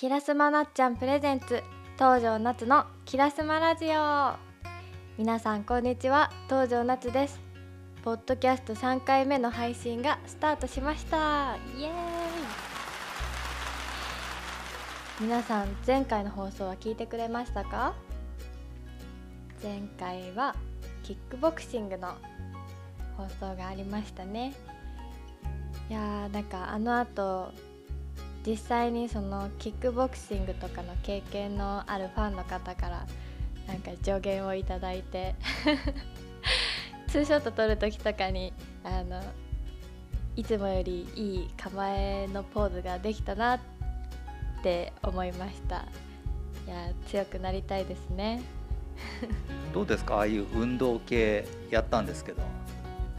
キラスマなっちゃんプレゼンツ。東條夏のキラスマラジオ。皆さんこんにちは。東條夏です。ポッドキャスト3回目の配信がスタートしました。イエーイ。皆さん前回の放送は聞いてくれましたか？前回はキックボクシングの放送がありましたね。いやーなんかあの後実際にそのキックボクシングとかの経験のあるファンの方からなんか助言をいただいて ツーショット撮る時とかにあのいつもよりいい構えのポーズができたなって思いました。いや強くなりたいですね。どうですか？ああいう運動系やったんですけど。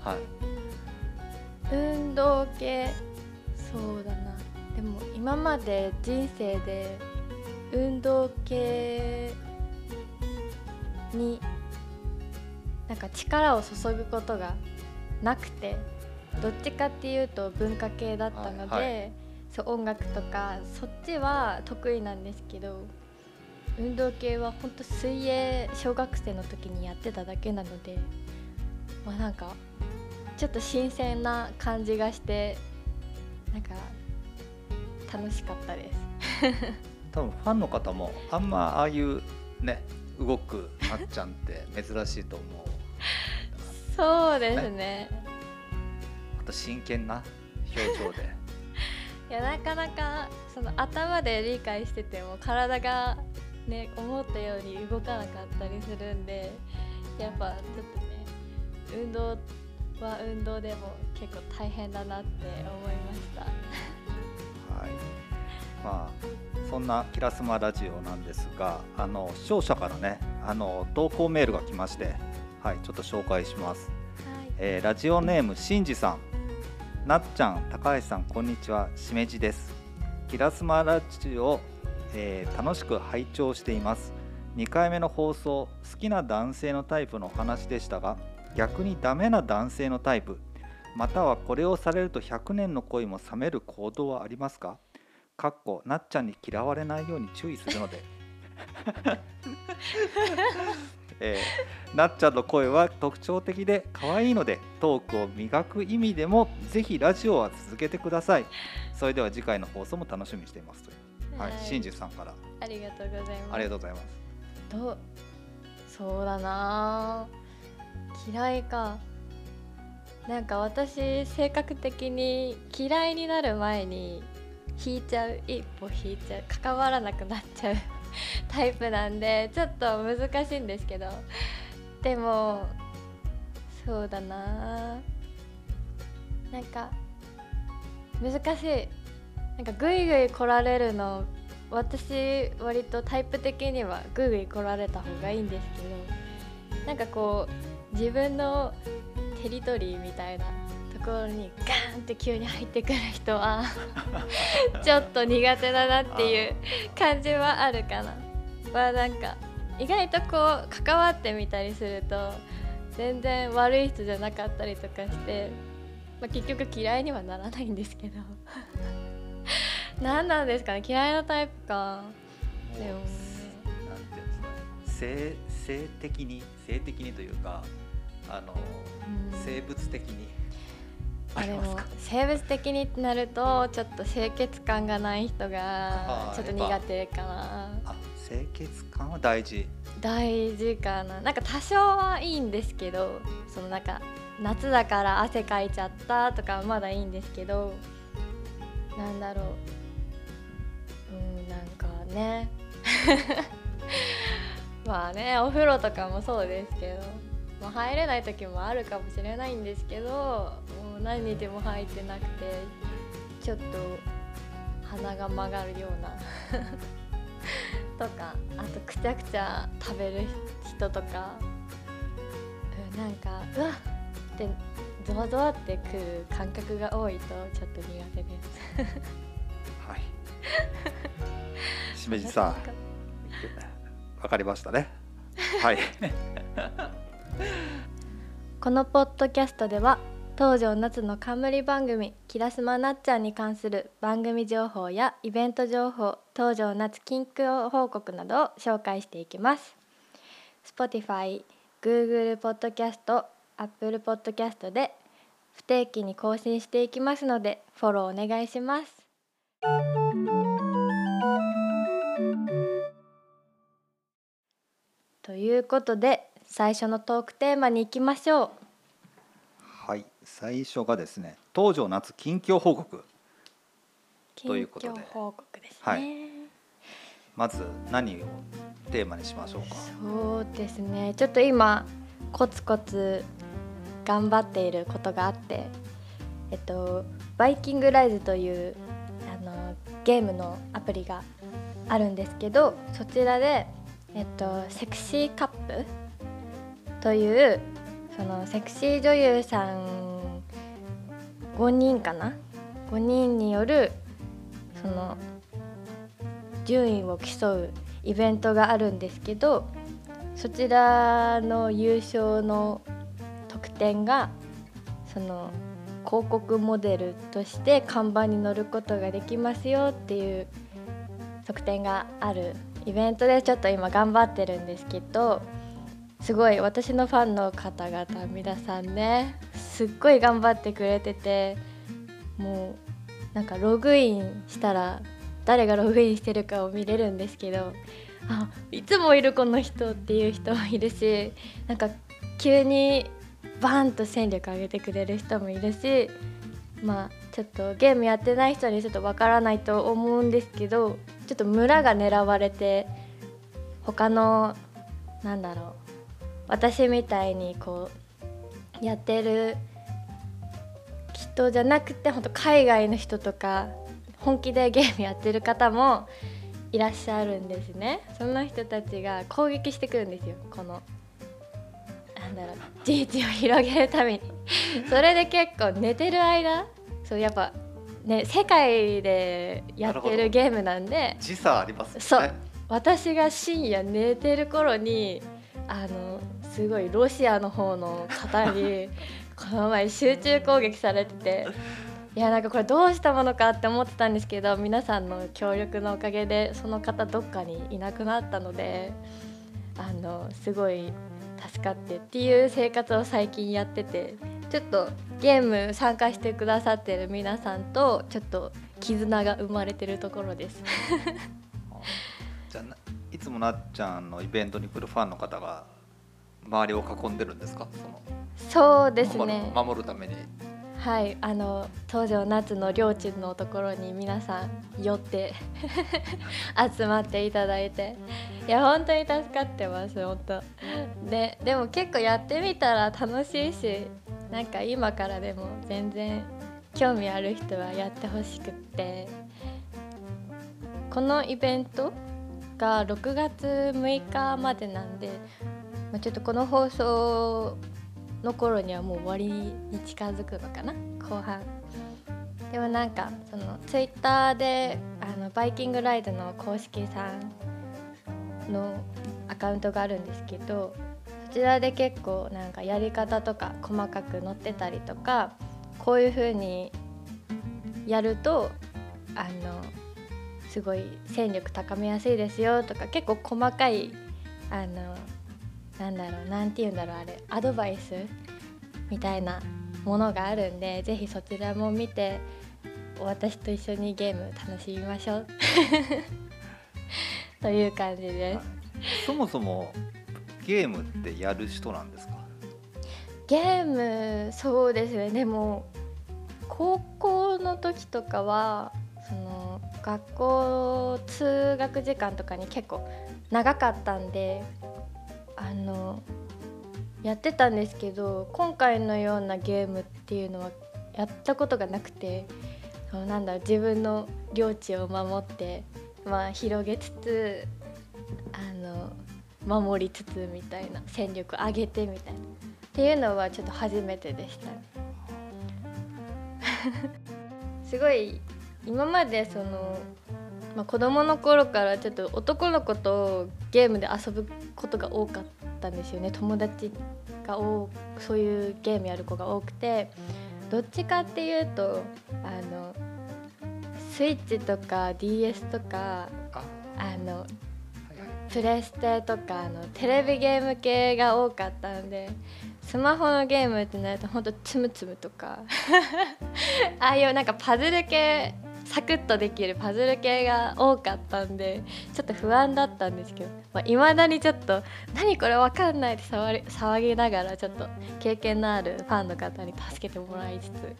はい。運動系そうだなでも今まで人生で運動系になんか力を注ぐことがなくてどっちかっていうと文化系だったので、はいはい。そう音楽とかそっちは得意なんですけど運動系は本当水泳小学生の時にやってただけなのでまあなんかちょっと新鮮な感じがしてなんか楽しかったです。多分ファンの方もあんまああいうね動くなっちゃんって珍しいと思うそうですね。あと真剣な表情で いやなかなかその頭で理解してても体がね思ったように動かなかったりするんでやっぱちょっとね運動は運動でも結構大変だなって思いました。はい。まあそんなキラスマラジオなんですがあの視聴者からねあの投稿メールが来ましてはいちょっと紹介します。はい。えーラジオネームしんじさん。なっちゃん高橋さんこんにちは。しめじです。キラスマラジオ、えー楽しく拝聴しています。2回目の放送好きな男性のタイプのお話でしたが逆にダメな男性のタイプまたはこれをされると100年の恋も冷める行動はありますか？かっこなっちゃんに嫌われないように注意するので。えーなっちゃんの声は特徴的で可愛いのでトークを磨く意味でもぜひラジオは続けてください。それでは次回の放送も楽しみにしていますという。はい、しんじさんから。ありがとうございます。ありがとうございます。どうそうだな。嫌いかなんか私性格的に嫌いになる前に引いちゃう一歩引いちゃう関わらなくなっちゃう タイプなんでちょっと難しいんですけど。でもそうだな。なんか難しい。なんかグイグイ来られるの私割とタイプ的にはグイグイ来られた方がいいんですけど。なんかこう自分のテリトリーみたいなところにガーンって急に入ってくる人は ちょっと苦手だなっていう感じはあるかな。まあなんか意外とこう関わってみたりすると全然悪い人じゃなかったりとかして、まあ、結局嫌いにはならないんですけど。何なんですかね嫌いなタイプか。でも。ねなんていうんですかね。性性的に性的にというかあのうん生物的にああでも生物的にってなるとちょっと清潔感がない人がちょっと苦手かな。あ清潔感は大事。大事かな。なんか多少はいいんですけどそのなんか夏だから汗かいちゃったとかはまだいいんですけどなんだろう。うんなんかね。まあねお風呂とかもそうですけど、まあ、入れない時もあるかもしれないんですけどもう何日も入ってなくてちょっと鼻が曲がるような とかあとくちゃくちゃ食べる人とか、うん、なんかうわっってゾワゾワってくる感覚が多いとちょっと苦手です。はい。しめじさん。わかりましたね。はい このポッドキャストでは東條夏の冠番組キラスマなっちゃんに関する番組情報やイベント情報東条夏近況報告などを紹介していきます。Spotify、Google Podcast、Apple Podcast で不定期に更新していきますのでフォローお願いします。ということで最初のトークテーマに行きましょう。はい最初がですね東条夏近況報告。ということで。近況報告ですね、はい。まず何をテーマにしましょうか？そうですね。ちょっと今コツコツ頑張っていることがあってえっとバイキングライズというあのゲームのアプリがあるんですけどそちらでえっとセクシーカップというそのセクシー女優さん5人かな？5人によるその順位を競うイベントがあるんですけどそちらの優勝の得点がその広告モデルとして看板に載ることができますよっていう特典があるイベントでちょっと今頑張ってるんですけどすごい私のファンの方々皆さんねすっごい頑張ってくれててもうなんかログインしたら誰がログインしてるかを見れるんですけどあいつもいるこの人っていう人もいるしなんか急にバーンと戦力上げてくれる人もいるしまあちょっとゲームやってない人にちょっとわからないと思うんですけどちょっと村が狙われて他のなんだろう私みたいにこうやってる人じゃなくて本当海外の人とか本気でゲームやってる方もいらっしゃるんですね。その人たちが攻撃してくるんですよこのなんだろう事実を広げるために。それで結構寝てる間そうやっぱね世界でやってるゲームなんで時差ありますそう私が深夜寝てる頃にあのすごいロシアの方の方に この前集中攻撃されてていやなんかこれどうしたものかって思ってたんですけど皆さんの協力のおかげでその方どっかにいなくなったのであのすごい助かってっていう生活を最近やっててちょっとゲーム参加してくださってる皆さんとちょっと絆が生まれてるところです。じゃあいつもなっちゃんのイベントに来るファンの方が周りを囲んでるんですか？そのそうですね。守るために。はいあの東条夏の領地のところに皆さん寄って 集まっていただいて。いや本当に助かってます本当。ででも結構やってみたら楽しいしなんか今からでも全然興味ある人はやってほしくって。このイベントが6月6日までなんで、まあ、ちょっとこの放送の頃にはもう終わりに近づくのかな？後半。でもなんかそのツイッターであのバイキングライドの公式さんのアカウントがあるんですけどそちらで結構なんかやり方とか細かく載ってたりとかこういう風にやるとあのすごい戦力高めやすいですよとか結構細かいあのなんだろうなんて言うんだろうあれアドバイスみたいなものがあるんでぜひそちらも見て私と一緒にゲーム楽しみましょう。という感じです。そもそもゲームってやる人なんですか？ゲームそうですね。でも高校の時とかはその学校通学時間とかに結構長かったんであのやってたんですけど今回のようなゲームっていうのはやったことがなくてそうなんだろう自分の領地を守って、まあ、広げつつあの守りつつみたいな戦力上げてみたいなっていうのはちょっと初めてでしたね。すごい今までその、まあ、子供の頃からちょっと男の子とゲームで遊ぶことが多かったんですよね。友達が多そういうゲームやる子が多くてどっちかっていうとあのスイッチとか DS とかああのプレステとかあのテレビゲーム系が多かったのでスマホのゲームってなるとほんとつむつむとか ああいうなんかパズル系サクッとできるパズル系が多かったんでちょっと不安だったんですけどいまあ、未だにちょっと「何これわかんない」って騒騒ぎながらちょっと経験のあるファンの方に助けてもらいつつ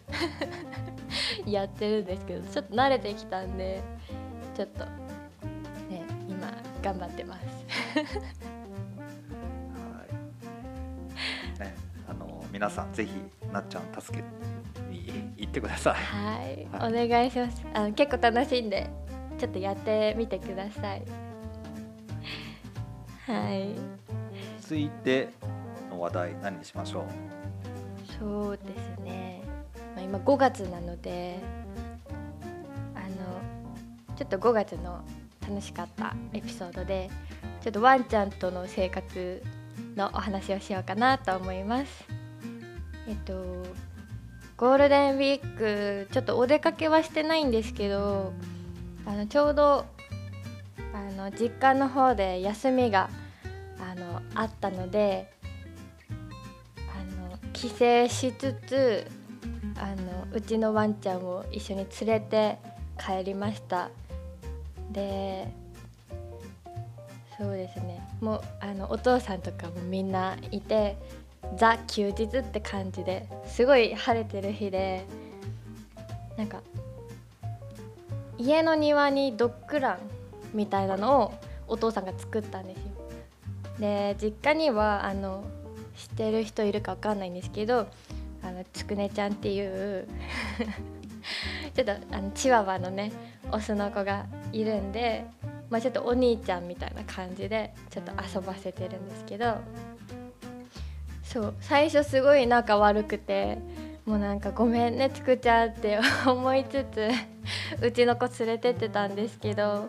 やってるんですけどちょっと慣れてきたんでちょっとね今頑張ってます。はい。ね、あの皆さんぜひなっちゃん助けに行ってください。はい、はお願いします。あの結構楽しいんで、ちょっとやってみてください。はい、続いての話題何にしましょう？そうですね。まあ、今5月なので、あのちょっと5月の楽しかったエピソードで、ちょっとワンちゃんとの生活のお話をしようかなと思います。えっとゴールデンウィークちょっとお出かけはしてないんですけどあのちょうどあの実家の方で休みがあのあったのであの帰省しつつあのうちのワンちゃんを一緒に連れて帰りました。でそうですね。もうあのお父さんとかもみんないてザ休日って感じですごい晴れてる日でなんか家の庭にドッグランみたいなのをお父さんが作ったんですよ。で実家にはあの知ってる人いるかわかんないんですけどあのつくねちゃんっていう ちょっとあのチワワのねオスの子がいるんで、まあ、ちょっとお兄ちゃんみたいな感じでちょっと遊ばせてるんですけどそう最初すごい仲悪くてもうなんかごめんねつくちゃんって 思いつつうちの子連れてってたんですけど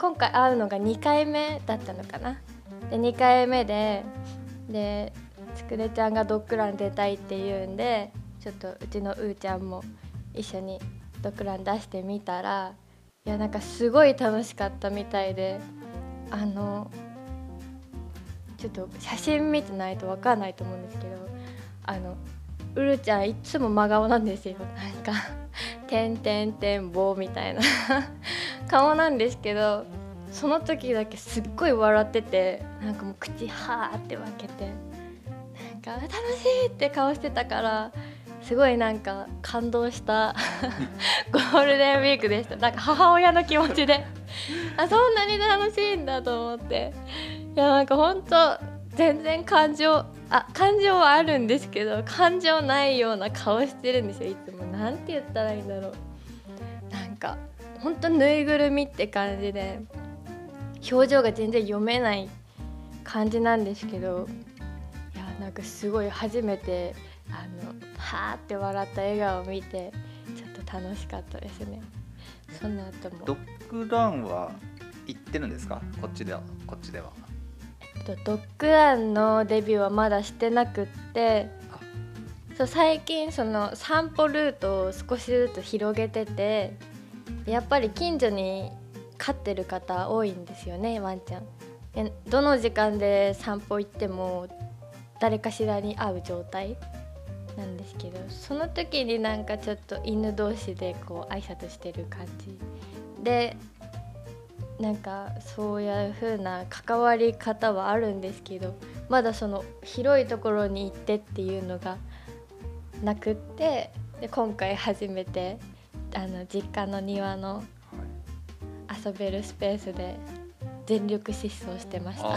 今回会うのが2回目だったのかな。で2回目ででつくねちゃんがドッグラン出たいって言うんでちょっとうちのうーちゃんも一緒にドッグラン出してみたらいやなんかすごい楽しかったみたいであのちょっと写真見てないと分かんないと思うんですけどあのうるちゃんいつも真顔なんですよ。なんか「てんてんてん棒」みたいな。顔なんですけどその時だけすっごい笑っててなんかもう口はーって開けてなんか「楽しい!」って顔してたからすごいなんか感動した。ゴールデンウィークでした。なんか母親の気持ちで。あそんなに楽しいんだと思って。いやなんかほんと全然感情あ感情はあるんですけど感情ないような顔してるんですよいつもなんて言ったらいいんだろうなんかほんとぬいぐるみって感じで表情が全然読めない感じなんですけどいやなんかすごい初めてあのはーって笑った笑顔を見てちょっと楽しかったですねその後もドッグランは行ってるんですか？こっちではこっちでは。とドッグランのデビューはまだしてなくってあそう最近その散歩ルートを少しずつ広げててやっぱり近所に飼ってる方多いんですよねワンちゃん。でどの時間で散歩行っても誰かしらに会う状態なんですけどその時になんかちょっと犬同士でこう挨拶してる感じでなんかそういう風な関わり方はあるんですけどまだその広いところに行ってっていうのがなくってで今回初めてあの実家の庭のはい。遊べるスペースで全力疾走してました。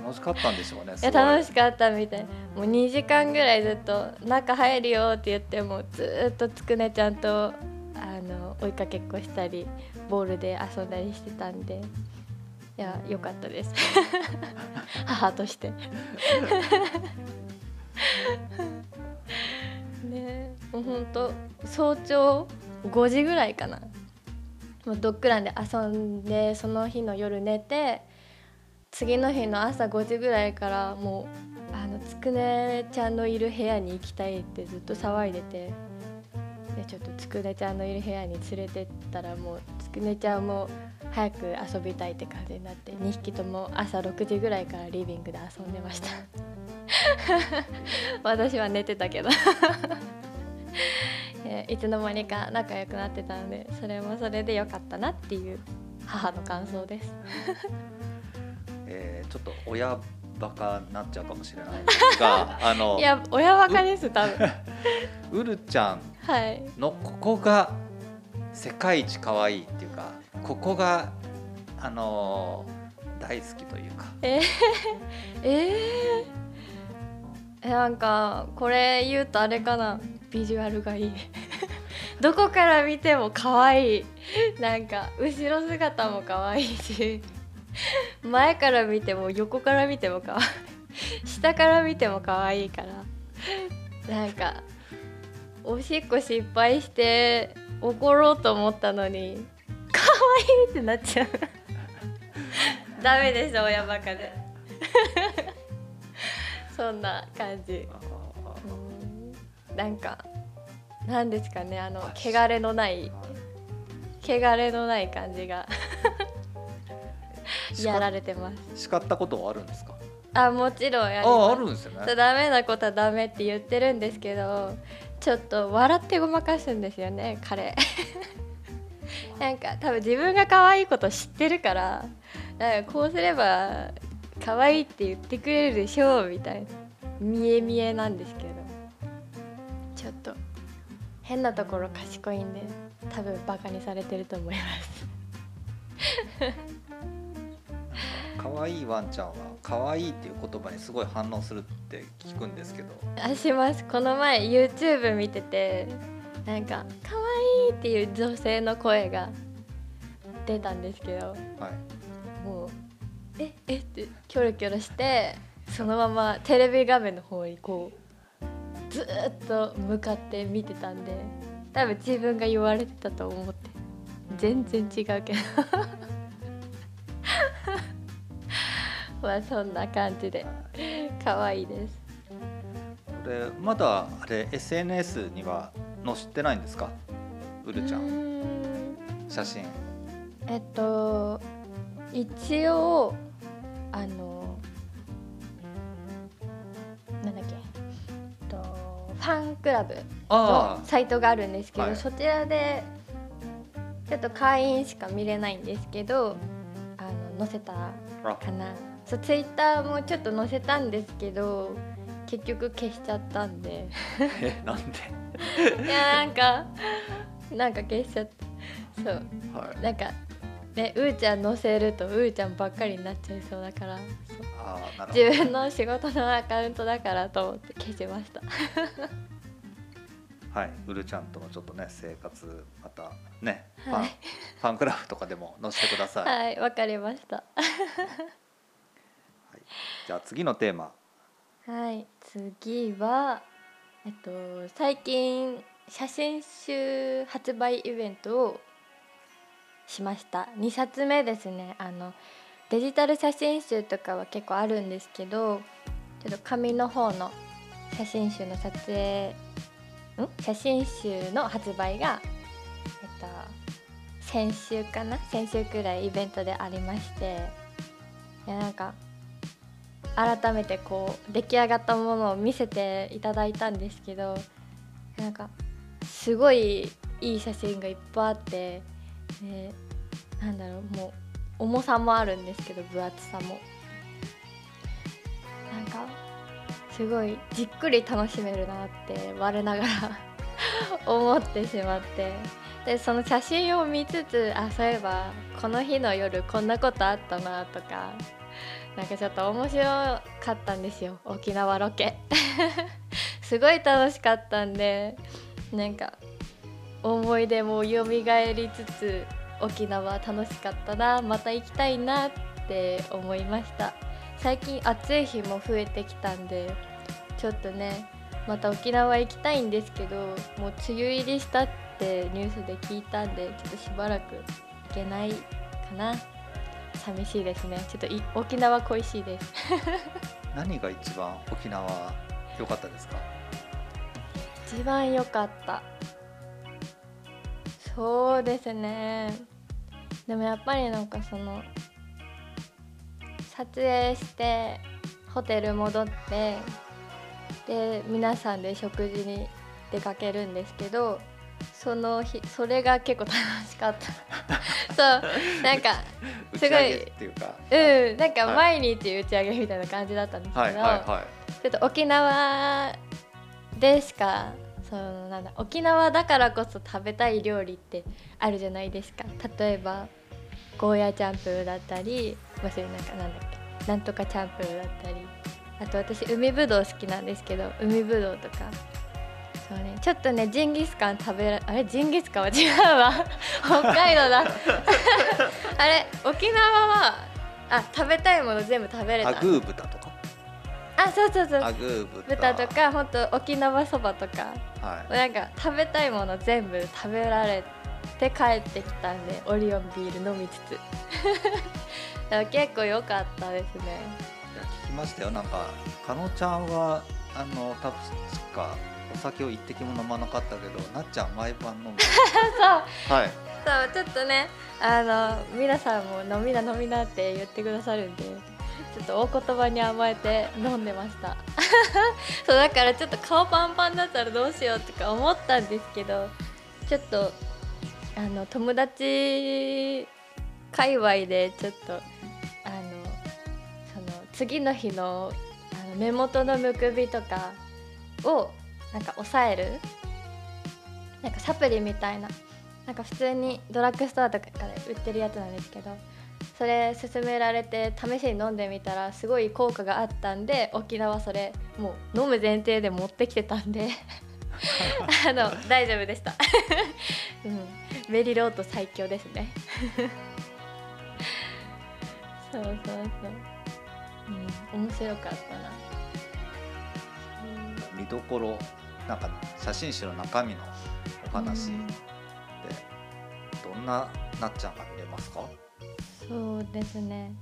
楽しかったんでしょうね。や楽しい。かったみたいもう2時間ぐらいずっと「中入るよ」って言ってもずーっとつくねちゃんとあの追いかけっこしたりボールで遊んだりしてたんでいや良かったです。母として。ねもうほんと早朝5時ぐらいかな。もうドッグランで遊んでその日の夜寝て次の日の朝5時ぐらいからもうあのつくねちゃんのいる部屋に行きたいってずっと騒いでて。でちょっとつくねちゃんのいる部屋に連れてったらもうつくねちゃんも早く遊びたいって感じになって2匹とも朝6時ぐらいからリビングで遊んでました。私は寝てたけど。いつの間にか仲良くなってたのでそれもそれで良かったなっていう母の感想です。えー、ちょっと親バカになっちゃうかもしれないが あのいや親バカです多分。うるちゃん。のここが世界一可愛いっていうかここがあの大好きというか。えー、えー、なんかこれ言うとあれかな。ビジュアルがいい。どこから見ても可愛い。なんか後ろ姿も可愛いし 前から見ても横から見ても可愛い 下から見ても可愛いから。なんかおしっこ失敗して怒ろうと思ったのに可愛いってなっちゃう。ダメでしょ親バカで。そんな感じ。なんかなんですかねあの汚れのない汚れのない感じがやられてます。叱ったことはあるんですか？あもちろんやりああるんですよねダメなことはダメって言ってるんですけどちょっと笑ってごまかすんですよね彼。なんか多分自分が可愛いこと知ってるからなんかこうすれば可愛いって言ってくれるでしょうみたいな見え見えなんですけど。ちょっと変なところ賢いんで多分バカにされてると思います可愛いワンちゃんは可愛いっていう言葉にすごい反応するって聞くんですけど。あしますこの前 YouTube 見ててなんか可愛いっていう女性の声が出たんですけど、はい、もうええってキョロキョロしてそのままテレビ画面の方にこうずっと向かって見てたんで多分自分が言われてたと思って全然違うけどまあそんな感じで。可愛いです。これまだあれ SNS には載ってないんですか？うるちゃん。写真。えっと一応あのなんだっけ、えっと、ファンクラブのサイトがあるんですけど、はい、そちらでちょっと会員しか見れないんですけどあの載せたかなそうツイッターもちょっと載せたんですけど結局消しちゃったんで。えなんで？いやなんかなんか消しちゃった。そう、はい、なんかねうーちゃん載せるとうーちゃんばっかりになっちゃいそうだから。自分の仕事のアカウントだからと思って消しました。はい、うるちゃんとのちょっとね生活またね、はい、ファンファンクラブとかでも載せてください。はいわかりました。じゃあ次のテーマ。はい次はえっと最近写真集発売イベントをしました。2冊目ですね。あのデジタル写真集とかは結構あるんですけどちょっと紙の方の写真集の撮影ん？写真集の発売がえっと先週かな？先週くらいイベントでありまして。いやなんか改めてこう出来上がったものを見せていただいたんですけどなんかすごいいい写真がいっぱいあってでなんだろうもう重さもあるんですけど分厚さも。なんかすごいじっくり楽しめるなって我ながら 思ってしまって。でその写真を見つつあそういえばこの日の夜こんなことあったなとかなんかちょっと面白かったんですよ。沖縄ロケ。すごい楽しかったんでなんか思い出も蘇りつつ沖縄楽しかったなまた行きたいなって思いました。最近暑い日も増えてきたんでちょっとねまた沖縄行きたいんですけどもう梅雨入りしたってニュースで聞いたんでちょっとしばらく行けないかな。寂しいですね。ちょっと沖縄恋しいです。何が一番沖縄良かったですか？一番良かった。そうですね。でもやっぱりなんかその撮影してホテル戻ってで皆さんで食事に出かけるんですけどその日それが結構楽しかった。そうなんか打 すごいっていうか。うんなんかはい毎日打ち上げみたいな感じだったんですけど、はいはい。はいちょっと沖縄でしかそのなんだ沖縄だからこそ食べたい料理ってあるじゃないですか。例えばゴーヤーチャンプルーだったりまあそういうなんかなんだっけ。なんとかチャンプルーだったり。あと私海ぶどう好きなんですけど海ぶどうとかそうね。ちょっとねジンギスカン食べらあれ？ジンギスカンは違うわ。北海道だ。あれ沖縄はあ食べたいもの全部食べれた。アグー豚とか？あそうそうそう。アグー豚。豚とか本当沖縄そばとか。はい。なんか食べたいもの全部食べられて帰ってきたんでオリオンビール飲みつつ。結構良かったですね。いや聞きましたよ。なんかかのちゃんはあの確かお酒を一滴も飲まなかったけどなっちゃん毎晩飲む。そう。はい。そうちょっとねあの皆さんも飲みな飲みなって言ってくださるんでちょっとお言葉に甘えて飲んでました。そうだからちょっと顔パンパンだったらどうしようとか思ったんですけどちょっとあの友達界隈でちょっとあのその次の日のあの目元のむくみとかをなんか抑える？なんかサプリみたいな。なんか普通にドラッグストアとかで売ってるやつなんですけどそれ勧められて試しに飲んでみたらすごい効果があったんで沖縄それもう飲む前提で持ってきてたんで。あの大丈夫でした、うん、メリロート最強ですね。そうそうそう、うん、面白かったな。見どころなんか写真集の中身のお話でうん。どんななっちゃんが見れますか？そうですね。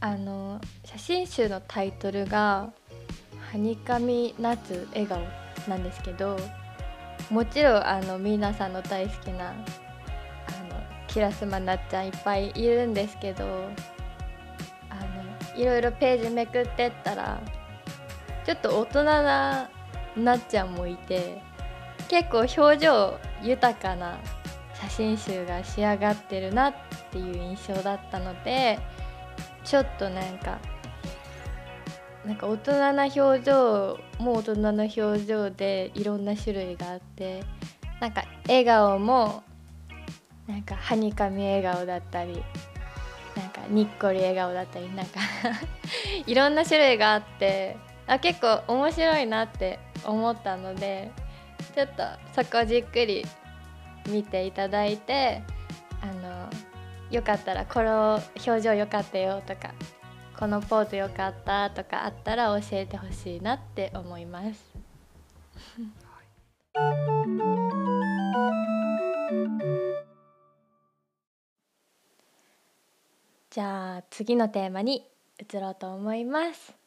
あの写真集のタイトルが「はにかみ夏笑顔」なんですけどもちろんあの皆さんの大好きなあのキラスマなっちゃんいっぱいいるんですけどあのいろいろページめくってったらちょっと大人ななっちゃんもいて結構表情豊かな写真集が仕上がってるなっていう印象だったのでちょっとなんかなんか大人な表情も大人な表情でいろんな種類があってなんか笑顔もなんかはにかみ笑顔だったりなんかにっこり笑顔だったりなんか いろんな種類があってあ結構面白いなって思ったのでちょっとそこじっくり見ていただいてあのよかったらこの表情よかったよとかこのポーズよかったとかあったら教えてほしいなって思います。じゃあ次のテーマに移ろうと思います。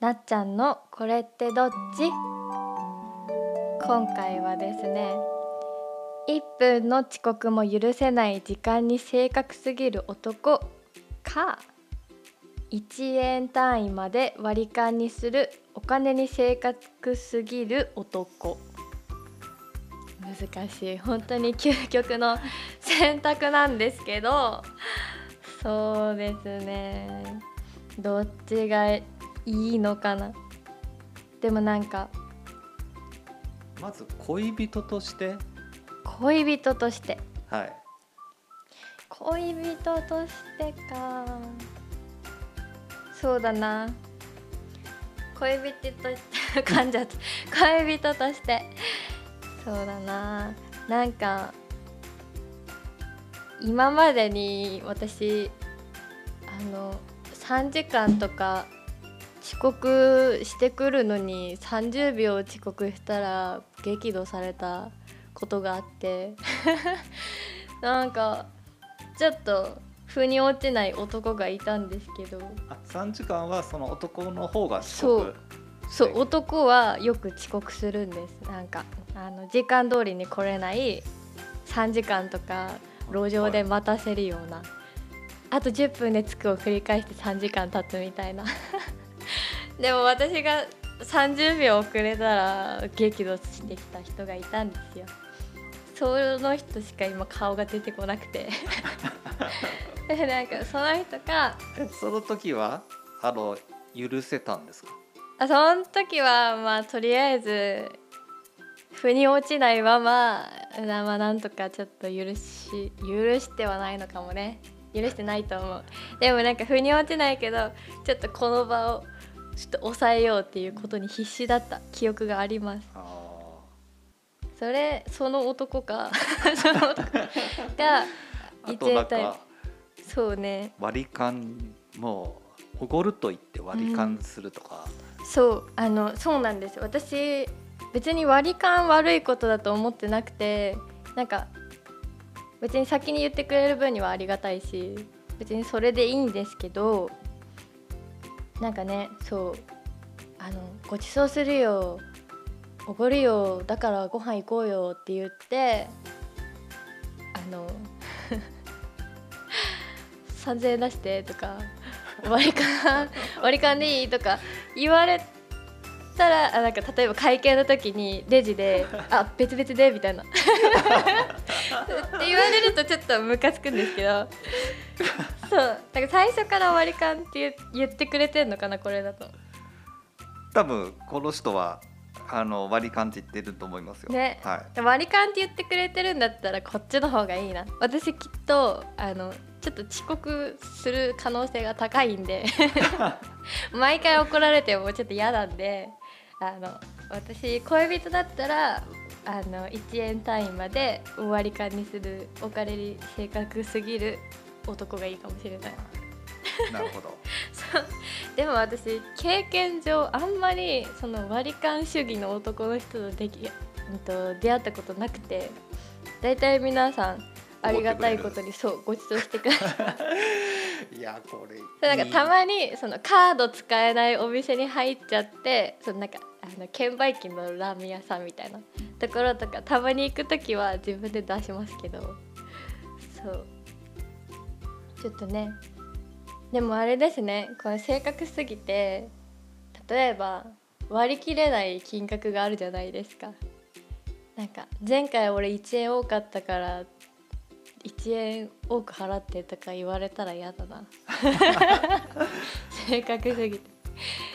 なっちゃんのこれってどっち？今回はですね1分の遅刻も許せない時間に正確すぎる男か1円単位まで割り勘にするお金に正確すぎる男。難しい。本当に究極の選択なんですけどそうですね。どっちがいいのかな？でもなんかまず恋人として？恋人として。はい。恋人としてか。そうだな。恋人として噛んじゃった。恋人として。そうだな。なんか今までに私あの3時間とか遅刻してくるのに30秒遅刻したら激怒されたことがあって なんかちょっと腑に落ちない男がいたんですけど。あ3時間はその男の方が遅刻？そう。男はよく遅刻するんです。なんかあの時間通りに来れない3時間とか路上で待たせるような、あと10分で着くを繰り返して3時間経つみたいなでも私が30秒遅れたら激怒してきた人がいたんですよ。その人しか今顔が出てこなくて。なんかその人がえその時はあの許せたんですか？あその時はまあとりあえず腑に落ちないままなまあなんとかちょっと許し許してはないのかもね。許してないと思う。でもなんか腑に落ちないけどちょっとこの場をちょっと抑えようっていうことに必死だった記憶があります。あそれその男か。その男が一円かそうね。割り勘もうおごると言って割り勘するとか、そう。あのそうなんです。私別に割り勘悪いことだと思ってなくてなんか別に先に言ってくれる分にはありがたいし別にそれでいいんですけどなんかねそうあのご馳走するよおごるよだからご飯行こうよって言ってあの 3000円出してとか割り勘 割り勘でいいとか言われたらあなんか例えば会計の時にレジで「あ別々で」みたいな。って言われるとちょっとムカつくんですけどそうだから最初から割り勘って言言ってくれてんのかなこれだと。多分この人はあの割り勘って言ってると思いますよ。ねはい。割り勘って言ってくれてるんだったらこっちの方がいいな私きっとあのちょっと遅刻する可能性が高いんで 毎回怒られてもちょっと嫌なんであの私恋人だったらあの1円単位まで割り勘にするお金に正確すぎる男がいいかもしれない。なるほど。そうでも私経験上あんまりその割り勘主義の男の人とでき、うんと、出会ったことなくて大体皆さんありがたいことに そうご馳走してくれる いやこれ。なんかたまにそのカード使えないお店に入っちゃってそのなんかあの券売機のラーメン屋さんみたいなところとかたまに行く時は自分で出しますけどそうちょっとね。でもあれですね。これ正確すぎて例えば割り切れない金額があるじゃないですか。なんか前回俺1円多かったから1円多く払ってとか言われたら嫌だな。正確すぎて。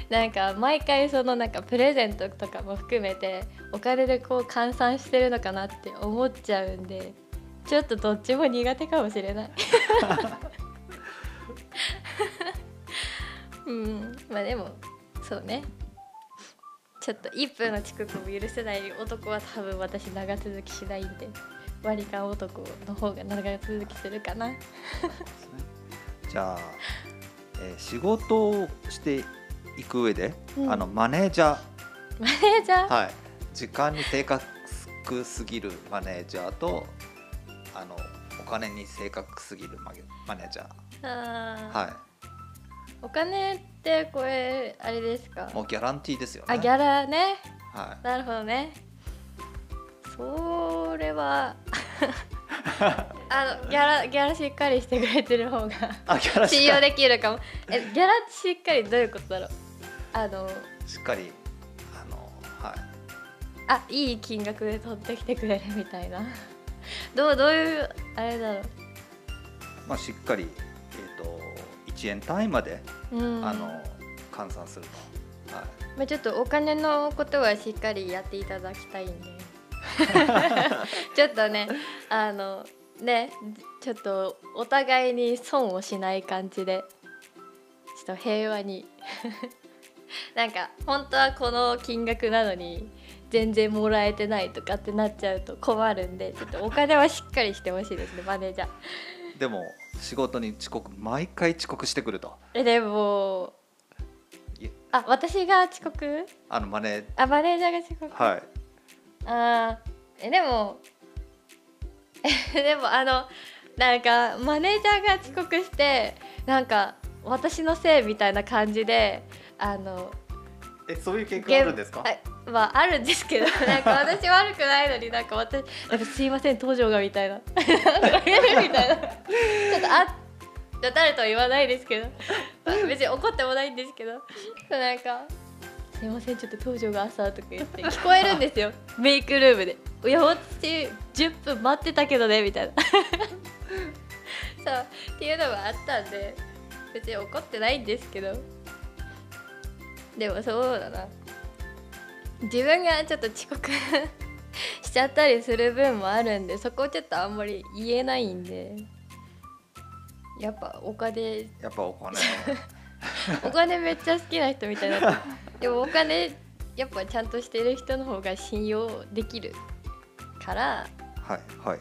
なんか毎回そのなんかプレゼントとかも含めてお金でこう換算してるのかなって思っちゃうんでちょっとどっちも苦手かもしれない。うんまあでもそうね。ちょっと1分の遅刻も許せない男は多分私長続きしないんで割り勘男の方が長続きするかな。じゃあ、えー仕事をしていく上で、うん。あのマネージャー、マネージャー？はい、時間に正確すぎるマネージャーとあのお金に正確すぎるマネージャー、はお金ってこれあれですか？い、もうギャランティーですよね。あギャラね。はなるほどね。それは あのギャラギャラしっかりしてくれてる方がい、あギャラし信用できるかも。えギャラしっかりどういうことだろう？あのしっかりあのはい。あいい金額で取ってきてくれるみたいなどうどういうあれだろうまあしっかりえっ、と1円単位まで、うんあの換算すると。はい。まあ、ちょっとお金のことはしっかりやっていただきたいんで ちょっとねあのねちょっとお互いに損をしない感じでちょっと平和に なんか本当はこの金額なのに全然もらえてないとかってなっちゃうと困るんでちょっとお金はしっかりしてほしいですねマネージャー。でも仕事に遅刻毎回遅刻してくると。えでもいあ私が遅刻？あのマネあマネージャーが遅刻？はい。あーえでもえ でもあのなんかマネージャーが遅刻してなんか私のせいみたいな感じであのえそういう経験あるんですか？はああるんですけど なんか私悪くないのになんか私なんかすいません登場がみたいな。みたいな。ちょっとあ誰とは言わないですけど。別に怒ってもないんですけど。なんか「すいませんちょっと登場が朝」とか言って聞こえるんですよ。メイクルームで「いや私10分待ってたけどね」みたいな。そうっていうのがあったんで別に怒ってないんですけど。でもそうだな自分がちょっと遅刻 しちゃったりする分もあるんでそこをちょっとあんまり言えないんで。やっぱお金やっぱお金。お金めっちゃ好きな人みたいにな。でもお金やっぱちゃんとしてる人の方が信用できるから。はいはい。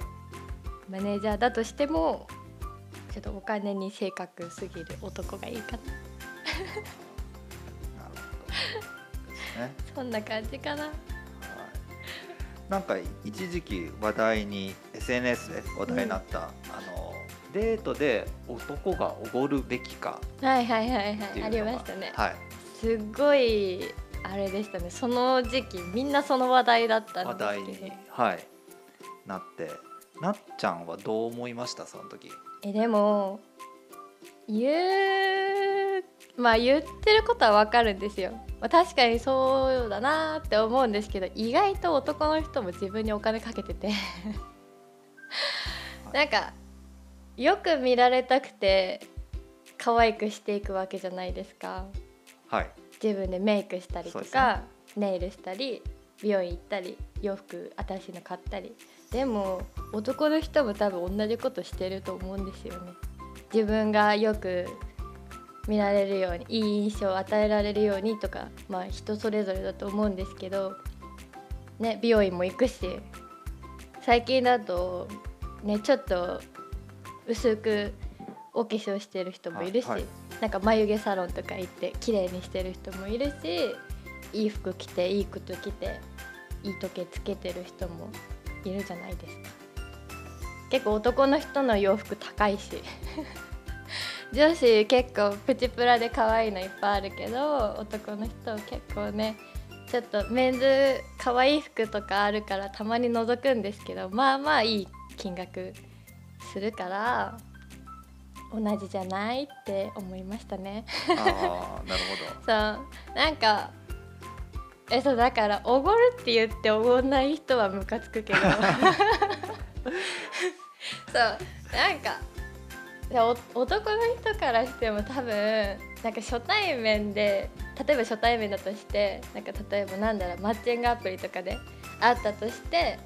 マネージャーだとしてもちょっとお金に正確すぎる男がいいかな。なるほどね。そんな感じかな。はい。なんか一時期話題に SNS で話題になった、あのデートで男がおごるべきかはいはいはいはい。ありましたね。はい。すっごいあれでしたね。その時期みんなその話題だった話ん題にですけど。はい。なって。なっちゃんはどう思いました？その時。えでも言うまあ言ってることはわかるんですよ、まあ、確かにそうだなって思うんですけど意外と男の人も自分にお金かけてて。なんかよく見られたくて可愛くしていくわけじゃないですか。はい。自分でメイクしたりとか、ネイルしたり美容院行ったり洋服新しいの買ったり。でも男の人も多分同じことしてると思うんですよね。自分がよく見られるようにいい印象を与えられるようにとかまあ人それぞれだと思うんですけどね美容院も行くし最近だとねちょっと薄くお化粧してる人もいるし、はいはい。なんか眉毛サロンとか行って綺麗にしてる人もいるしいい服着ていい靴着ていい時計つけてる人もいるじゃないですか。結構男の人の洋服高いし 女子結構プチプラで可愛いのいっぱいあるけど男の人結構ねちょっとメンズ可愛い服とかあるからたまに覗くんですけどまあまあいい金額するから同じじゃないって思いましたね。ああなるほ そうなんかえそうだからおごるって言っておごんない人はムカつくけど そうなんかいやお男の人からしても多分なんか初対面で例えば初対面だとしてなんか例えばなんだろうマッチングアプリとかで会ったとして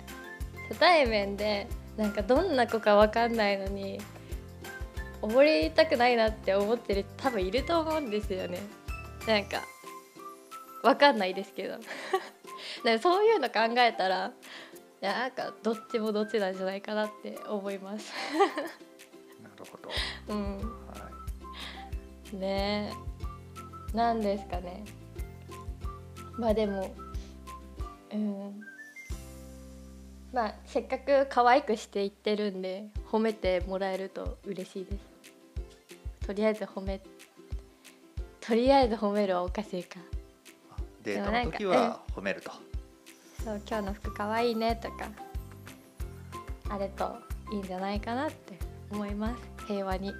初対面でなんかどんな子かわかんないのにおごりたくないなって思ってる人多分いると思うんですよね。なんかわかんないですけど。なんかそういうの考えたらいやなんかどっちもどっちなんじゃないかなって思います。うん。はいね。えなんですかね。まあでもうん。まあせっかく可愛くしていってるんで褒めてもらえると嬉しいです。とりあえず褒めとりあえず褒めるはおかしいか。デートの時は褒めると。そう今日の服可愛いねとかあれといいんじゃないかなって思います平和に。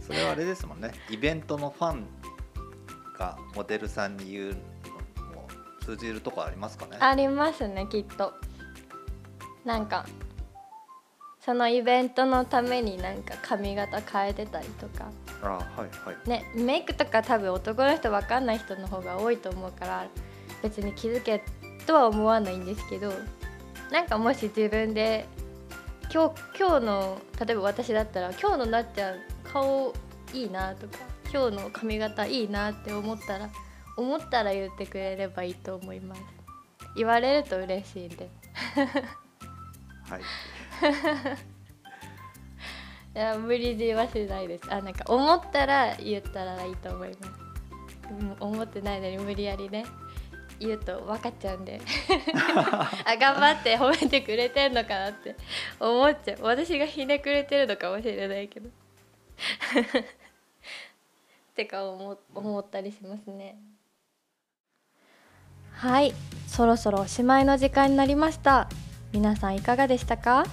それはあれですもんね。イベントのファンがモデルさんに言うのも通じるとこありますかね。ありますねきっと。なんかそのイベントのためになんか髪型変えてたりとか。あはいはい。ねメイクとか多分男の人分かんない人の方が多いと思うから別に気づけとは思わないんですけどなんかもし自分で今日今日の例えば私だったら今日のなっちゃん顔いいなとか今日の髪型いいなって思ったら思ったら言ってくれればいいと思います。言われると嬉しいんで。はい。いや無理強いはしないです。あなんか思ったら言ったらいいと思います。うん思ってないのに無理やりね言うと分かっちゃうんで。あ頑張って褒めてくれてんのかなって。思っちゃう。私がひねくれてるのかもしれないけど。ってか思思ったりしますね。はい。そろそろおしまいの時間になりました。皆さんいかがでしたか？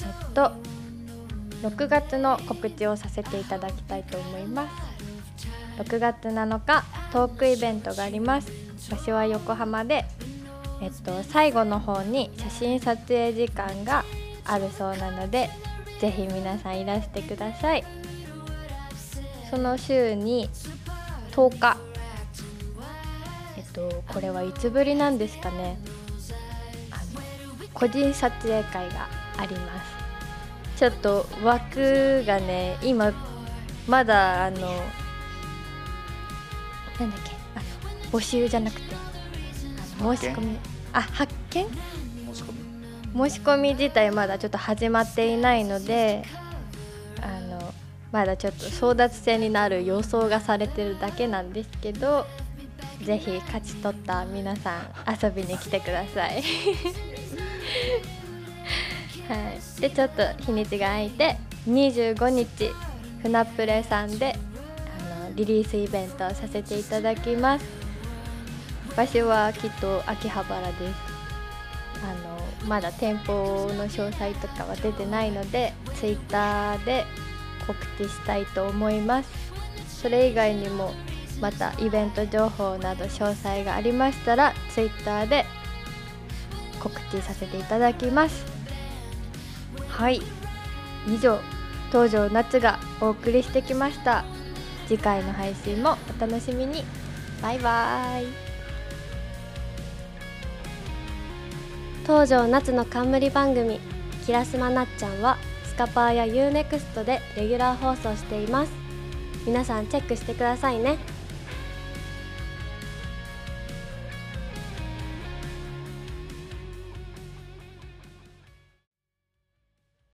えっと6月の告知をさせていただきたいと思います6月7日トークイベントがあります。場所は横浜でえっと最後の方に写真撮影時間があるそうなのでぜひ皆さんいらしてください。その週に10日。えっとこれはいつぶりなんですかね。あの個人撮影会があります。ちょっと枠がね今まだあのなんだっけ？あの募集じゃなくて。あの申し込み。あ発見？申し込み。申し込み自体まだちょっと始まっていないのであのまだちょっと争奪戦になる予想がされてるだけなんですけどぜひ勝ち取った皆さん遊びに来てください。はい、でちょっと日にちが空いて25日船プレさんでリリースイベントをさせていただきます。場所はきっと秋葉原です。あのまだ店舗の詳細とかは出てないので Twitter で告知したいと思います。それ以外にもまたイベント情報など詳細がありましたら Twitter で告知させていただきます。はい。以上東條夏がお送りしてきました。次回の配信もお楽しみに。バイバイ。東條夏の冠番組「キラスマなっちゃん」はスカパーや UNEXT でレギュラー放送しています。皆さんチェックしてくださいね。